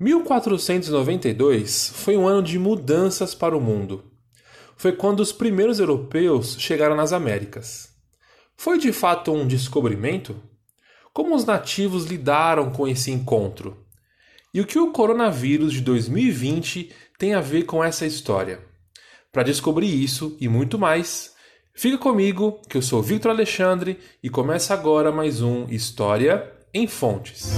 1492 foi um ano de mudanças para o mundo. Foi quando os primeiros europeus chegaram nas Américas. Foi de fato um descobrimento? Como os nativos lidaram com esse encontro? E o que o coronavírus de 2020 tem a ver com essa história? Para descobrir isso e muito mais, fica comigo, que eu sou Victor Alexandre e começa agora mais um História em Fontes.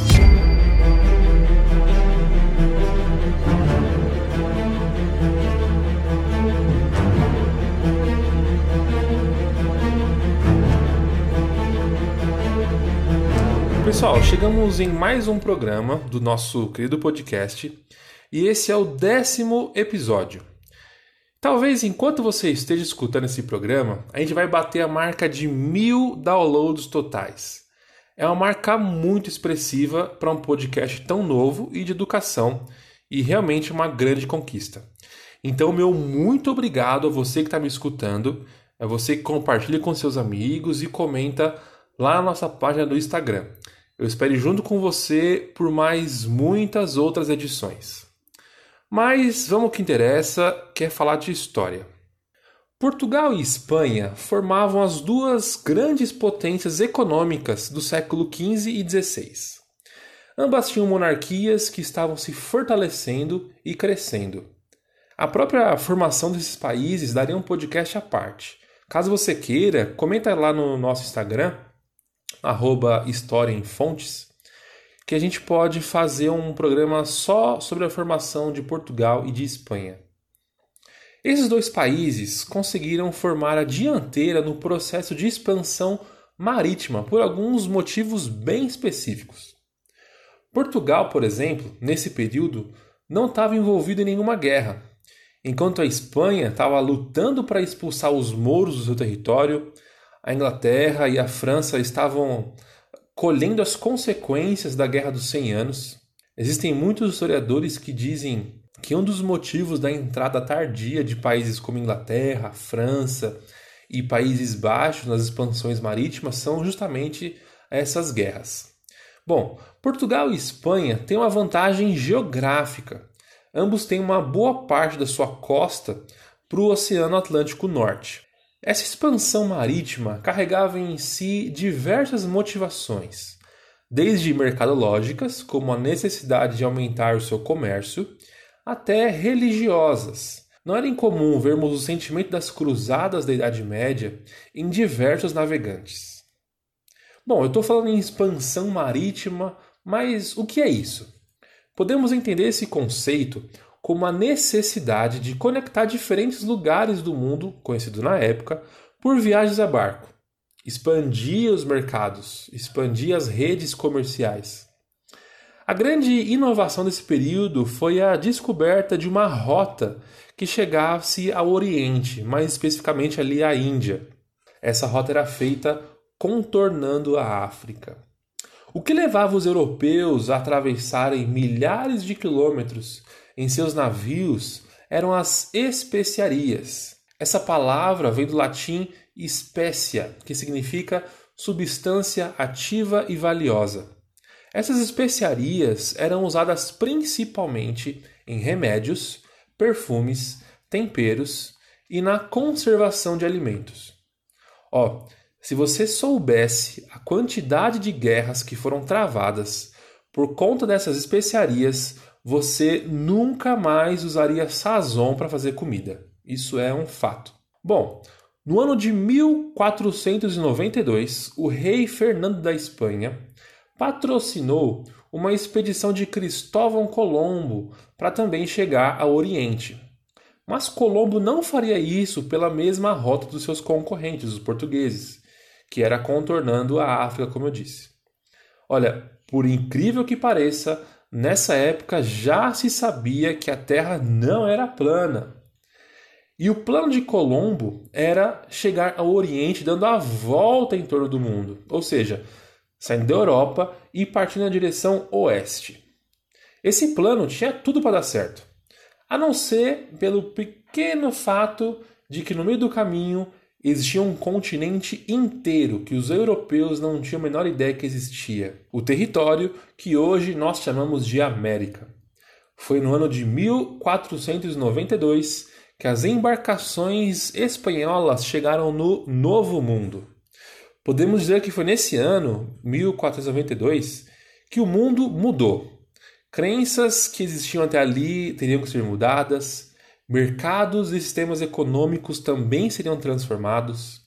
Pessoal, chegamos em mais um programa do nosso querido podcast e esse é o décimo episódio. Talvez enquanto você esteja escutando esse programa, a gente vai bater a marca de mil downloads totais. É uma marca muito expressiva para um podcast tão novo e de educação e realmente uma grande conquista. Então, meu muito obrigado a você que está me escutando, a você que compartilha com seus amigos e comenta lá na nossa página do Instagram. Eu espero junto com você por mais muitas outras edições. Mas vamos ao que interessa, que é falar de história. Portugal e Espanha formavam as duas grandes potências econômicas do século XV e XVI. Ambas tinham monarquias que estavam se fortalecendo e crescendo. A própria formação desses países daria um podcast à parte. Caso você queira, comenta lá no nosso Instagram arroba História em Fontes, que a gente pode fazer um programa só sobre a formação de Portugal e de Espanha. Esses dois países conseguiram formar a dianteira no processo de expansão marítima por alguns motivos bem específicos. Portugal, por exemplo, nesse período, não estava envolvido em nenhuma guerra, enquanto a Espanha estava lutando para expulsar os mouros do seu território a Inglaterra e a França estavam colhendo as consequências da Guerra dos Cem Anos. Existem muitos historiadores que dizem que um dos motivos da entrada tardia de países como Inglaterra, França e Países Baixos nas expansões marítimas são justamente essas guerras. Bom, Portugal e Espanha têm uma vantagem geográfica. Ambos têm uma boa parte da sua costa para o Oceano Atlântico Norte. Essa expansão marítima carregava em si diversas motivações, desde mercadológicas, como a necessidade de aumentar o seu comércio, até religiosas. Não era incomum vermos o sentimento das cruzadas da Idade Média em diversos navegantes. Bom, eu estou falando em expansão marítima, mas o que é isso? Podemos entender esse conceito como a necessidade de conectar diferentes lugares do mundo, conhecido na época, por viagens a barco. Expandir os mercados, expandir as redes comerciais. A grande inovação desse período foi a descoberta de uma rota que chegasse ao Oriente, mais especificamente ali à Índia. Essa rota era feita contornando a África. O que levava os europeus a atravessarem milhares de quilômetros em seus navios eram as especiarias. Essa palavra vem do latim specia, que significa substância ativa e valiosa. Essas especiarias eram usadas principalmente em remédios, perfumes, temperos e na conservação de alimentos. Ó, se você soubesse a quantidade de guerras que foram travadas por conta dessas especiarias, você nunca mais usaria sazon para fazer comida. Isso é um fato. Bom, no ano de 1492, o rei Fernando da Espanha patrocinou uma expedição de Cristóvão Colombo para também chegar ao Oriente. Mas Colombo não faria isso pela mesma rota dos seus concorrentes, os portugueses, que era contornando a África, como eu disse. Olha, por incrível que pareça, Nessa época já se sabia que a Terra não era plana. E o plano de Colombo era chegar ao Oriente dando a volta em torno do mundo, ou seja, saindo da Europa e partindo na direção oeste. Esse plano tinha tudo para dar certo, a não ser pelo pequeno fato de que no meio do caminho existia um continente inteiro que os europeus não tinham a menor ideia que existia. O território que hoje nós chamamos de América. Foi no ano de 1492 que as embarcações espanholas chegaram no Novo Mundo. Podemos dizer que foi nesse ano, 1492, que o mundo mudou. Crenças que existiam até ali teriam que ser mudadas, mercados e sistemas econômicos também seriam transformados.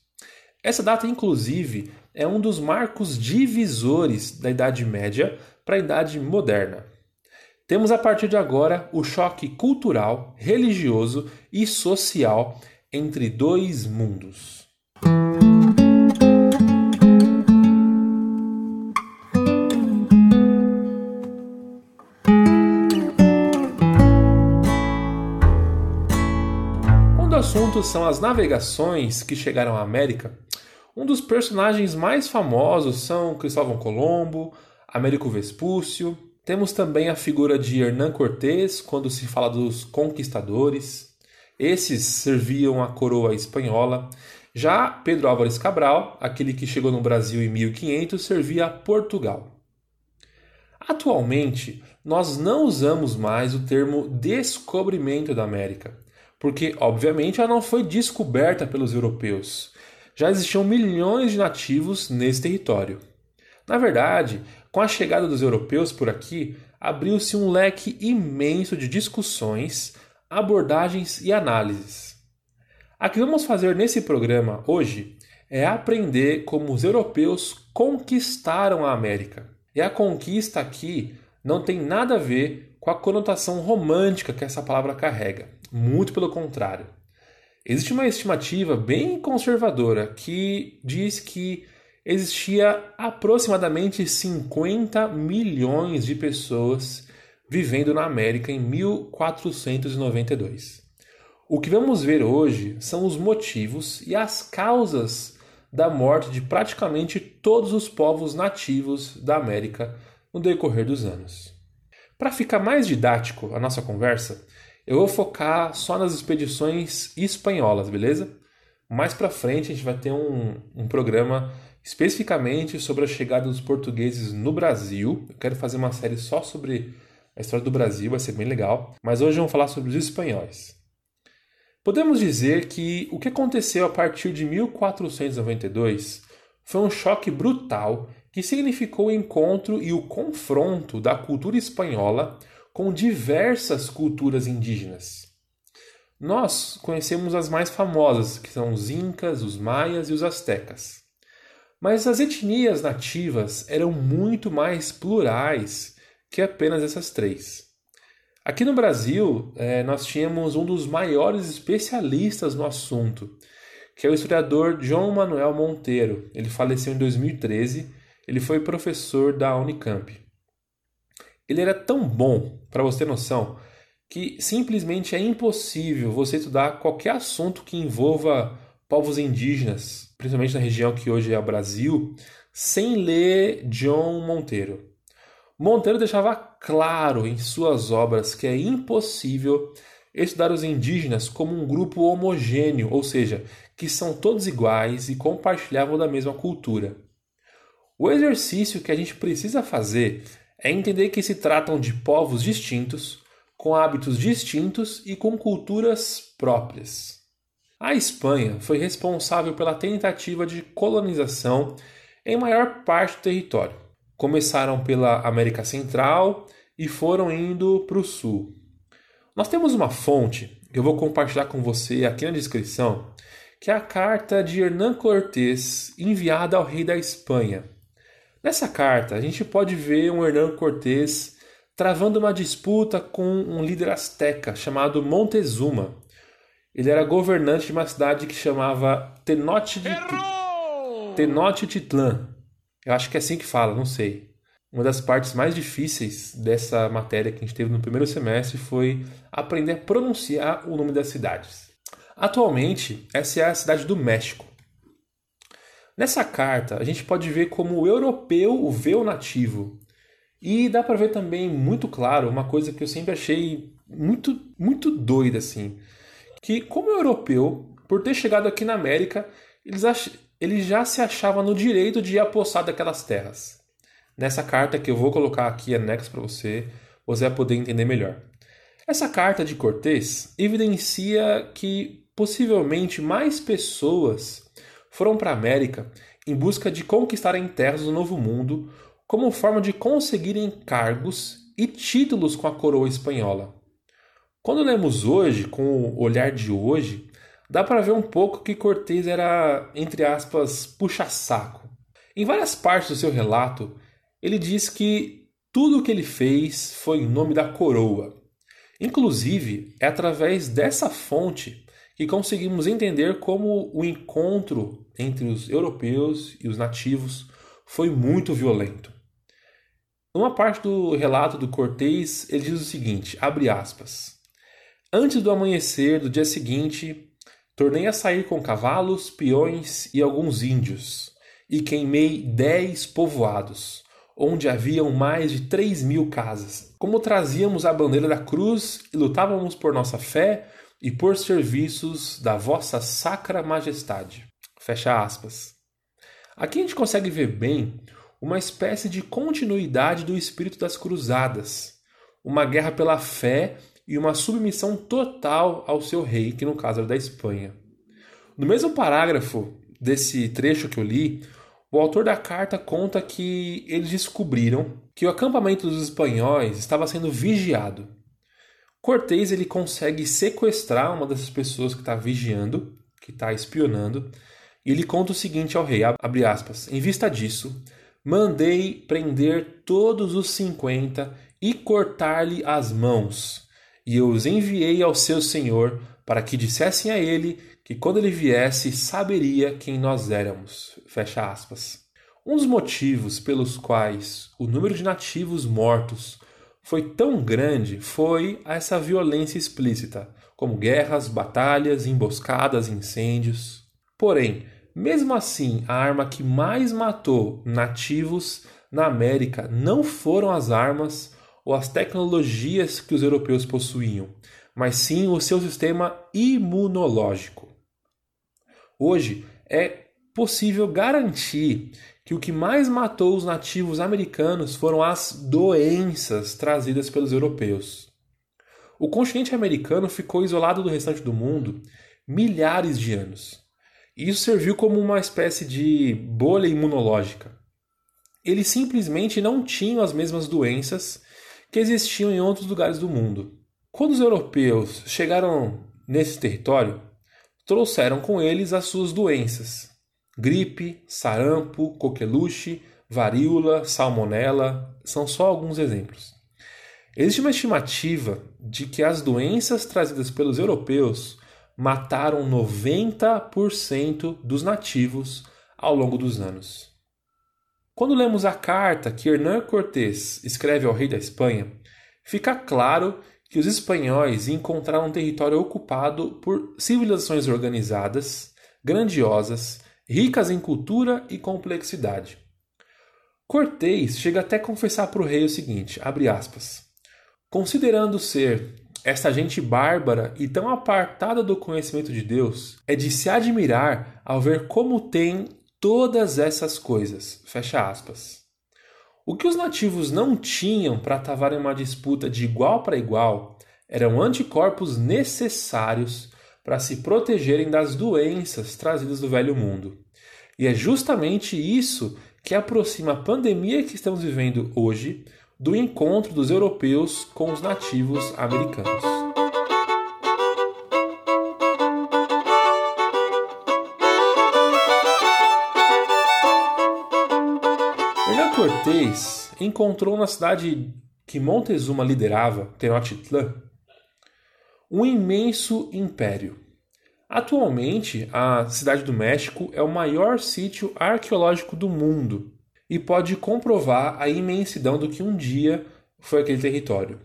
Essa data, inclusive, é um dos marcos divisores da Idade Média para a Idade Moderna. Temos a partir de agora o choque cultural, religioso e social entre dois mundos. Assunto são as navegações que chegaram à América, um dos personagens mais famosos são Cristóvão Colombo, Américo Vespúcio. Temos também a figura de Hernán Cortés, quando se fala dos conquistadores. Esses serviam a coroa espanhola. Já Pedro Álvares Cabral, aquele que chegou no Brasil em 1500, servia a Portugal. Atualmente, nós não usamos mais o termo descobrimento da América porque, obviamente, ela não foi descoberta pelos europeus. Já existiam milhões de nativos nesse território. Na verdade, com a chegada dos europeus por aqui, abriu-se um leque imenso de discussões, abordagens e análises. O que vamos fazer nesse programa hoje é aprender como os europeus conquistaram a América. E a conquista aqui não tem nada a ver com a conotação romântica que essa palavra carrega. Muito pelo contrário. Existe uma estimativa bem conservadora que diz que existia aproximadamente 50 milhões de pessoas vivendo na América em 1492. O que vamos ver hoje são os motivos e as causas da morte de praticamente todos os povos nativos da América no decorrer dos anos. Para ficar mais didático a nossa conversa, eu vou focar só nas expedições espanholas, beleza? Mais para frente a gente vai ter um, um programa especificamente sobre a chegada dos portugueses no Brasil. Eu quero fazer uma série só sobre a história do Brasil, vai ser bem legal. Mas hoje vamos falar sobre os espanhóis. Podemos dizer que o que aconteceu a partir de 1492 foi um choque brutal que significou o encontro e o confronto da cultura espanhola com diversas culturas indígenas. Nós conhecemos as mais famosas, que são os Incas, os Maias e os Astecas. Mas as etnias nativas eram muito mais plurais que apenas essas três. Aqui no Brasil, é, nós tínhamos um dos maiores especialistas no assunto, que é o historiador João Manuel Monteiro. Ele faleceu em 2013, ele foi professor da Unicamp. Ele era tão bom, para você ter noção, que simplesmente é impossível você estudar qualquer assunto que envolva povos indígenas, principalmente na região que hoje é o Brasil, sem ler John Monteiro. Monteiro deixava claro em suas obras que é impossível estudar os indígenas como um grupo homogêneo, ou seja, que são todos iguais e compartilhavam da mesma cultura. O exercício que a gente precisa fazer é entender que se tratam de povos distintos, com hábitos distintos e com culturas próprias. A Espanha foi responsável pela tentativa de colonização em maior parte do território. Começaram pela América Central e foram indo para o sul. Nós temos uma fonte que eu vou compartilhar com você aqui na descrição, que é a carta de Hernán Cortés enviada ao rei da Espanha, Nessa carta, a gente pode ver um Hernán Cortés travando uma disputa com um líder asteca chamado Montezuma. Ele era governante de uma cidade que chamava Tenochtitlan. Eu acho que é assim que fala, não sei. Uma das partes mais difíceis dessa matéria que a gente teve no primeiro semestre foi aprender a pronunciar o nome das cidades. Atualmente, essa é a cidade do México. Nessa carta, a gente pode ver como o europeu vê o nativo. E dá para ver também muito claro uma coisa que eu sempre achei muito, muito doida assim, que como europeu, por ter chegado aqui na América, eles, ach... eles já se achavam no direito de apossar daquelas terras. Nessa carta que eu vou colocar aqui anexo para você, você vai poder entender melhor. Essa carta de Cortés evidencia que possivelmente mais pessoas foram para a América em busca de conquistarem terras do Novo Mundo como forma de conseguirem cargos e títulos com a coroa espanhola. Quando lemos hoje, com o olhar de hoje, dá para ver um pouco que Cortés era, entre aspas, puxa-saco. Em várias partes do seu relato, ele diz que tudo o que ele fez foi em nome da coroa. Inclusive, é através dessa fonte que conseguimos entender como o encontro entre os europeus e os nativos foi muito violento. Numa parte do relato do Cortês, ele diz o seguinte, abre aspas, Antes do amanhecer do dia seguinte, tornei a sair com cavalos, peões e alguns índios, e queimei dez povoados, onde haviam mais de três mil casas. Como trazíamos a bandeira da cruz e lutávamos por nossa fé e por serviços da vossa sacra majestade. Fecha aspas. Aqui a gente consegue ver bem uma espécie de continuidade do espírito das cruzadas, uma guerra pela fé e uma submissão total ao seu rei, que no caso era da Espanha. No mesmo parágrafo desse trecho que eu li, o autor da carta conta que eles descobriram que o acampamento dos espanhóis estava sendo vigiado. Cortés ele consegue sequestrar uma dessas pessoas que está vigiando, que está espionando, e ele conta o seguinte ao rei, abre aspas, em vista disso, mandei prender todos os cinquenta e cortar-lhe as mãos. E eu os enviei ao seu senhor para que dissessem a ele que quando ele viesse saberia quem nós éramos. Fecha aspas. Um dos motivos pelos quais o número de nativos mortos foi tão grande foi essa violência explícita, como guerras, batalhas, emboscadas, incêndios. Porém, mesmo assim, a arma que mais matou nativos na América não foram as armas ou as tecnologias que os europeus possuíam, mas sim o seu sistema imunológico. Hoje é possível garantir que o que mais matou os nativos americanos foram as doenças trazidas pelos europeus. O continente americano ficou isolado do restante do mundo milhares de anos. Isso serviu como uma espécie de bolha imunológica. Eles simplesmente não tinham as mesmas doenças que existiam em outros lugares do mundo. Quando os europeus chegaram nesse território, trouxeram com eles as suas doenças: gripe, sarampo, coqueluche, varíola, salmonela, são só alguns exemplos. Existe uma estimativa de que as doenças trazidas pelos europeus mataram 90% dos nativos ao longo dos anos. Quando lemos a carta que Hernán Cortés escreve ao rei da Espanha, fica claro que os espanhóis encontraram um território ocupado por civilizações organizadas, grandiosas, ricas em cultura e complexidade. Cortés chega até a confessar para o rei o seguinte, aspas, Considerando ser esta gente bárbara e tão apartada do conhecimento de Deus é de se admirar ao ver como tem todas essas coisas. Fecha aspas. O que os nativos não tinham para travar em uma disputa de igual para igual eram anticorpos necessários para se protegerem das doenças trazidas do velho mundo. E é justamente isso que aproxima a pandemia que estamos vivendo hoje do encontro dos europeus com os nativos americanos. Hernán Cortés encontrou na cidade que Montezuma liderava, Tenochtitlan, um imenso império. Atualmente, a Cidade do México é o maior sítio arqueológico do mundo e pode comprovar a imensidão do que um dia foi aquele território.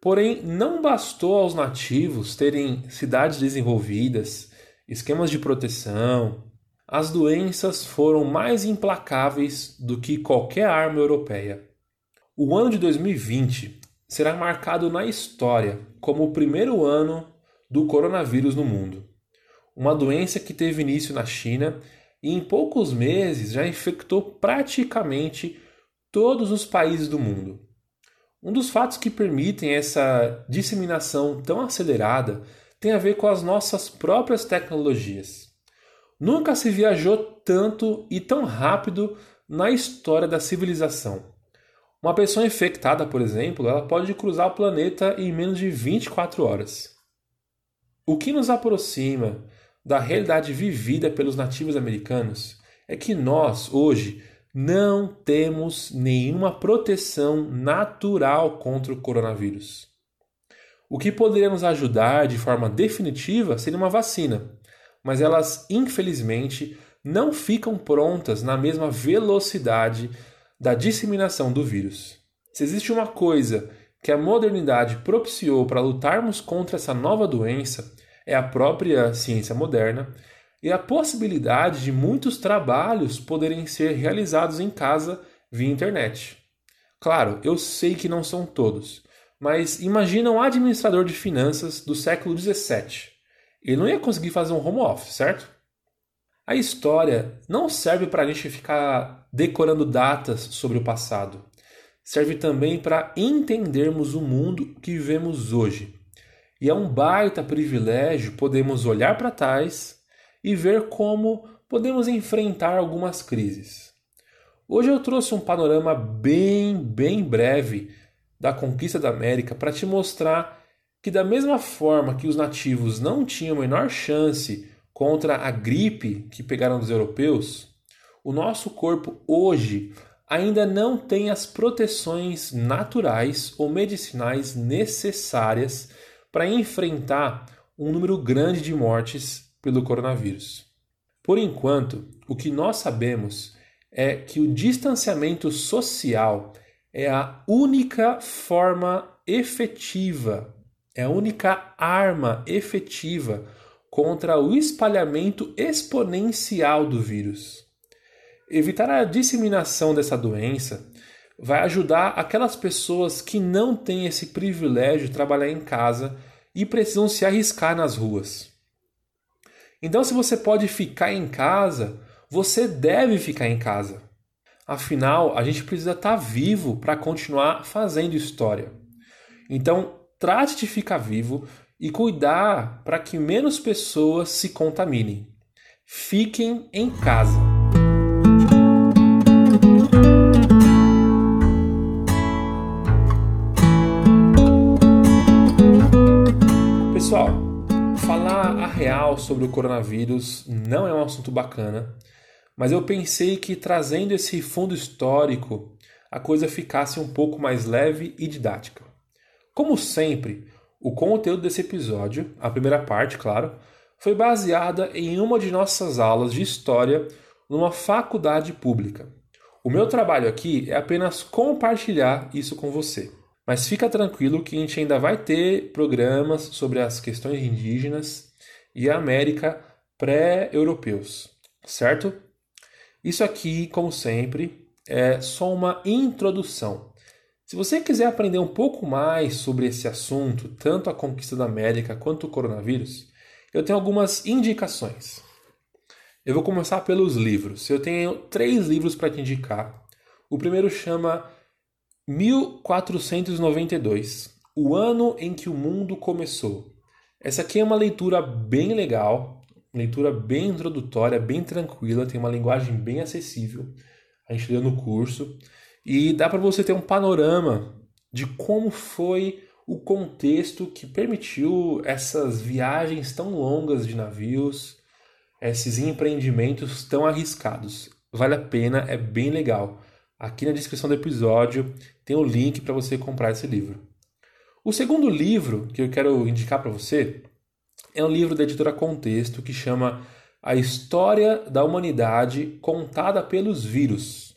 Porém, não bastou aos nativos terem cidades desenvolvidas, esquemas de proteção. As doenças foram mais implacáveis do que qualquer arma europeia. O ano de 2020 será marcado na história como o primeiro ano do coronavírus no mundo. Uma doença que teve início na China e em poucos meses já infectou praticamente todos os países do mundo. Um dos fatos que permitem essa disseminação tão acelerada tem a ver com as nossas próprias tecnologias. Nunca se viajou tanto e tão rápido na história da civilização. Uma pessoa infectada, por exemplo, ela pode cruzar o planeta em menos de 24 horas. O que nos aproxima da realidade vivida pelos nativos americanos é que nós, hoje, não temos nenhuma proteção natural contra o coronavírus. O que poderia nos ajudar de forma definitiva seria uma vacina, mas elas, infelizmente, não ficam prontas na mesma velocidade da disseminação do vírus. Se existe uma coisa que a modernidade propiciou para lutarmos contra essa nova doença, é a própria ciência moderna e a possibilidade de muitos trabalhos poderem ser realizados em casa via internet. Claro, eu sei que não são todos, mas imagina um administrador de finanças do século 17. Ele não ia conseguir fazer um home office, certo? A história não serve para a gente ficar decorando datas sobre o passado. Serve também para entendermos o mundo que vivemos hoje. E é um baita privilégio podermos olhar para trás e ver como podemos enfrentar algumas crises. Hoje eu trouxe um panorama bem, bem breve da conquista da América para te mostrar que, da mesma forma que os nativos não tinham a menor chance contra a gripe que pegaram dos europeus, o nosso corpo hoje ainda não tem as proteções naturais ou medicinais necessárias para enfrentar um número grande de mortes pelo coronavírus. Por enquanto, o que nós sabemos é que o distanciamento social é a única forma efetiva, é a única arma efetiva contra o espalhamento exponencial do vírus. Evitar a disseminação dessa doença vai ajudar aquelas pessoas que não têm esse privilégio de trabalhar em casa e precisam se arriscar nas ruas. Então, se você pode ficar em casa, você deve ficar em casa. Afinal, a gente precisa estar vivo para continuar fazendo história. Então, trate de ficar vivo e cuidar para que menos pessoas se contaminem. Fiquem em casa. Pessoal, falar a real sobre o coronavírus não é um assunto bacana, mas eu pensei que trazendo esse fundo histórico a coisa ficasse um pouco mais leve e didática. Como sempre, o conteúdo desse episódio, a primeira parte, claro, foi baseada em uma de nossas aulas de história numa faculdade pública. O meu trabalho aqui é apenas compartilhar isso com você. Mas fica tranquilo que a gente ainda vai ter programas sobre as questões indígenas e a América pré-europeus, certo? Isso aqui, como sempre, é só uma introdução. Se você quiser aprender um pouco mais sobre esse assunto, tanto a conquista da América quanto o coronavírus, eu tenho algumas indicações. Eu vou começar pelos livros. Eu tenho três livros para te indicar. O primeiro chama 1492, o ano em que o mundo começou. Essa aqui é uma leitura bem legal, leitura bem introdutória, bem tranquila, tem uma linguagem bem acessível. A gente lê no curso e dá para você ter um panorama de como foi o contexto que permitiu essas viagens tão longas de navios, esses empreendimentos tão arriscados. Vale a pena, é bem legal. Aqui na descrição do episódio tem o link para você comprar esse livro. O segundo livro que eu quero indicar para você é um livro da editora Contexto que chama A História da Humanidade Contada pelos Vírus.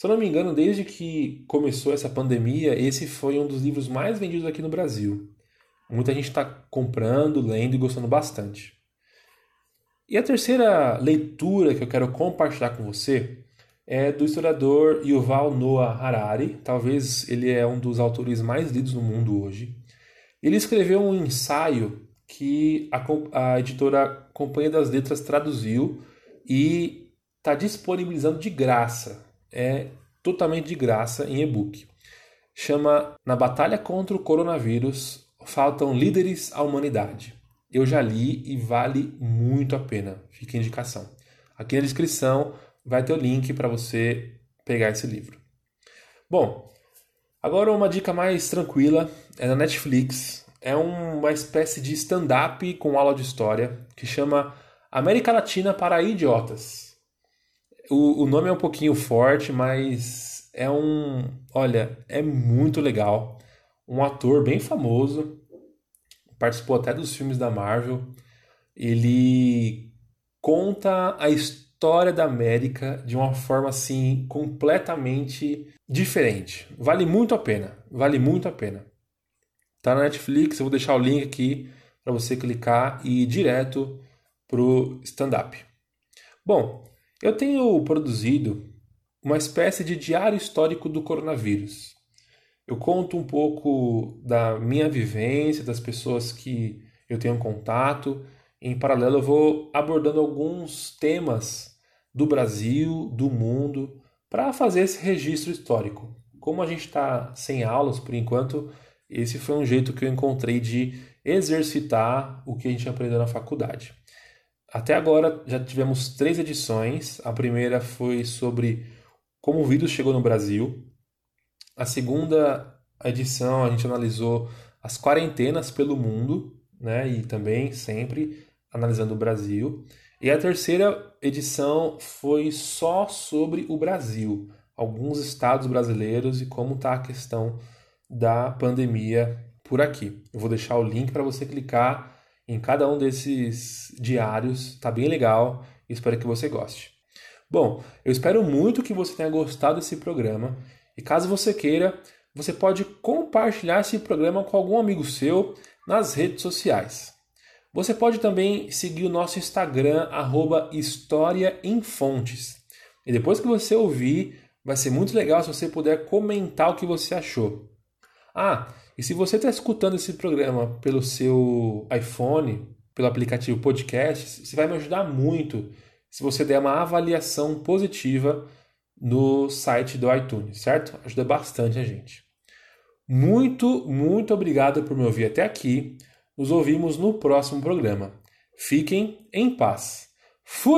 Se eu não me engano, desde que começou essa pandemia, esse foi um dos livros mais vendidos aqui no Brasil. Muita gente está comprando, lendo e gostando bastante. E a terceira leitura que eu quero compartilhar com você é do historiador Yuval Noah Harari. Talvez ele é um dos autores mais lidos no mundo hoje. Ele escreveu um ensaio que a, a editora Companhia das Letras traduziu e está disponibilizando de graça. É totalmente de graça em e-book. chama Na Batalha contra o Coronavírus Faltam Líderes à Humanidade. Eu já li e vale muito a pena. Fica a indicação. Aqui na descrição vai ter o link para você pegar esse livro. Bom, agora uma dica mais tranquila é na Netflix. É uma espécie de stand-up com aula de história que chama América Latina para Idiotas. O, o nome é um pouquinho forte, mas é um. Olha, é muito legal. Um ator bem famoso, participou até dos filmes da Marvel. Ele conta a história da América de uma forma assim completamente diferente. Vale muito a pena, vale muito a pena. Tá na Netflix, eu vou deixar o link aqui para você clicar e ir direto pro stand-up. Bom, eu tenho produzido uma espécie de diário histórico do coronavírus. Eu conto um pouco da minha vivência, das pessoas que eu tenho contato. Em paralelo, eu vou abordando alguns temas do Brasil, do mundo, para fazer esse registro histórico. Como a gente está sem aulas por enquanto, esse foi um jeito que eu encontrei de exercitar o que a gente aprendeu na faculdade. Até agora já tivemos três edições. A primeira foi sobre como o vírus chegou no Brasil. A segunda edição a gente analisou as quarentenas pelo mundo, né? E também sempre analisando o Brasil. E a terceira edição foi só sobre o Brasil, alguns estados brasileiros e como está a questão da pandemia por aqui. Eu vou deixar o link para você clicar em cada um desses diários, tá bem legal espero que você goste. Bom, eu espero muito que você tenha gostado desse programa e caso você queira, você pode compartilhar esse programa com algum amigo seu nas redes sociais. Você pode também seguir o nosso Instagram, arroba História em Fontes. E depois que você ouvir, vai ser muito legal se você puder comentar o que você achou. Ah, e se você está escutando esse programa pelo seu iPhone, pelo aplicativo Podcast, você vai me ajudar muito se você der uma avaliação positiva no site do iTunes, certo? Ajuda bastante a gente. Muito, muito obrigado por me ouvir até aqui. Nos ouvimos no próximo programa. Fiquem em paz. Fui!